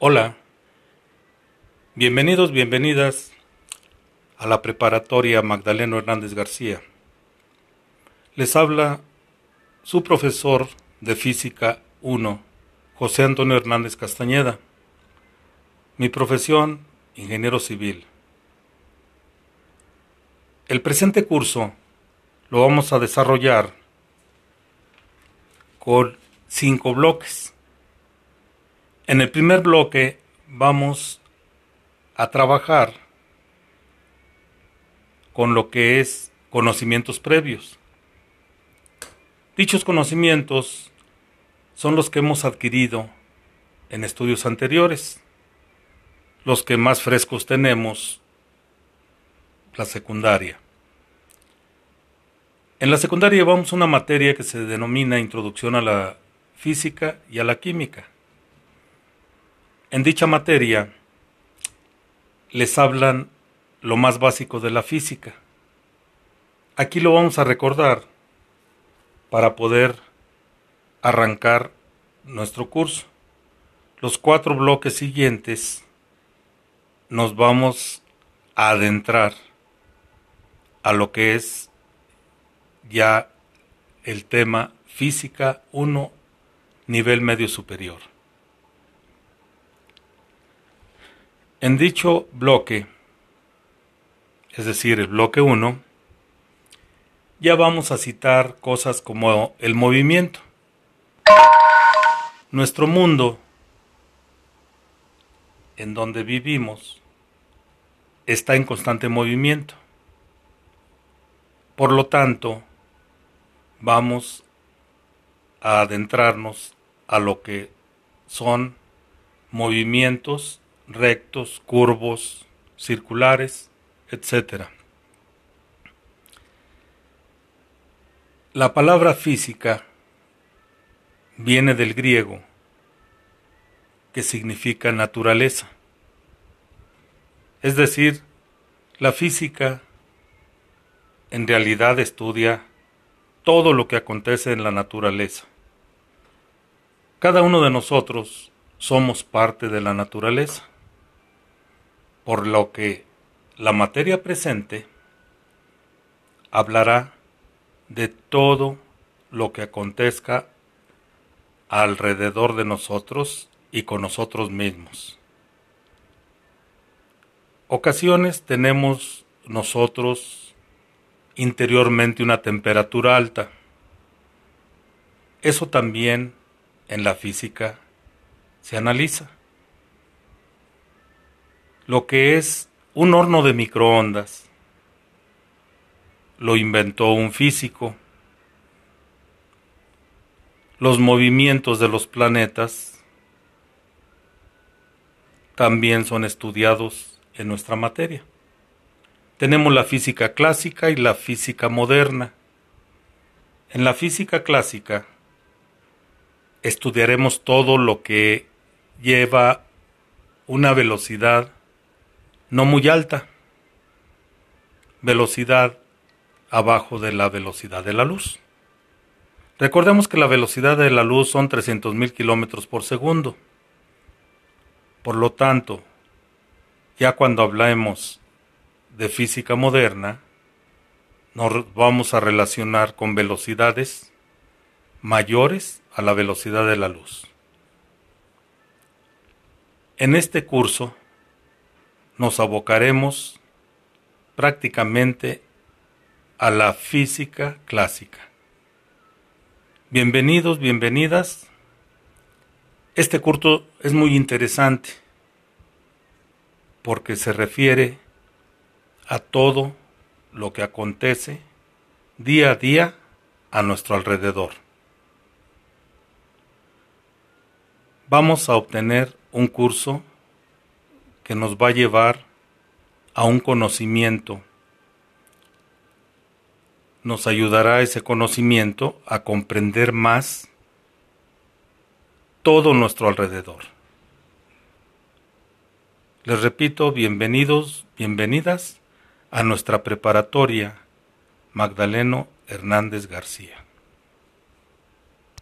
Hola, bienvenidos, bienvenidas a la preparatoria Magdaleno Hernández García. Les habla su profesor de Física 1, José Antonio Hernández Castañeda. Mi profesión, ingeniero civil. El presente curso lo vamos a desarrollar con cinco bloques. En el primer bloque vamos a trabajar con lo que es conocimientos previos. Dichos conocimientos son los que hemos adquirido en estudios anteriores, los que más frescos tenemos, la secundaria. En la secundaria llevamos una materia que se denomina Introducción a la Física y a la Química. En dicha materia les hablan lo más básico de la física. Aquí lo vamos a recordar para poder arrancar nuestro curso. Los cuatro bloques siguientes nos vamos a adentrar a lo que es ya el tema física 1 nivel medio superior. En dicho bloque, es decir, el bloque 1, ya vamos a citar cosas como el movimiento. Nuestro mundo, en donde vivimos, está en constante movimiento. Por lo tanto, vamos a adentrarnos a lo que son movimientos rectos, curvos, circulares, etc. La palabra física viene del griego, que significa naturaleza. Es decir, la física en realidad estudia todo lo que acontece en la naturaleza. Cada uno de nosotros somos parte de la naturaleza por lo que la materia presente hablará de todo lo que acontezca alrededor de nosotros y con nosotros mismos. Ocasiones tenemos nosotros interiormente una temperatura alta. Eso también en la física se analiza lo que es un horno de microondas. Lo inventó un físico. Los movimientos de los planetas también son estudiados en nuestra materia. Tenemos la física clásica y la física moderna. En la física clásica estudiaremos todo lo que lleva una velocidad no muy alta, velocidad abajo de la velocidad de la luz. Recordemos que la velocidad de la luz son 300.000 kilómetros por segundo. Por lo tanto, ya cuando hablemos de física moderna, nos vamos a relacionar con velocidades mayores a la velocidad de la luz. En este curso nos abocaremos prácticamente a la física clásica. Bienvenidos, bienvenidas. Este curso es muy interesante porque se refiere a todo lo que acontece día a día a nuestro alrededor. Vamos a obtener un curso que nos va a llevar a un conocimiento. Nos ayudará ese conocimiento a comprender más todo nuestro alrededor. Les repito, bienvenidos, bienvenidas a nuestra preparatoria Magdaleno Hernández García.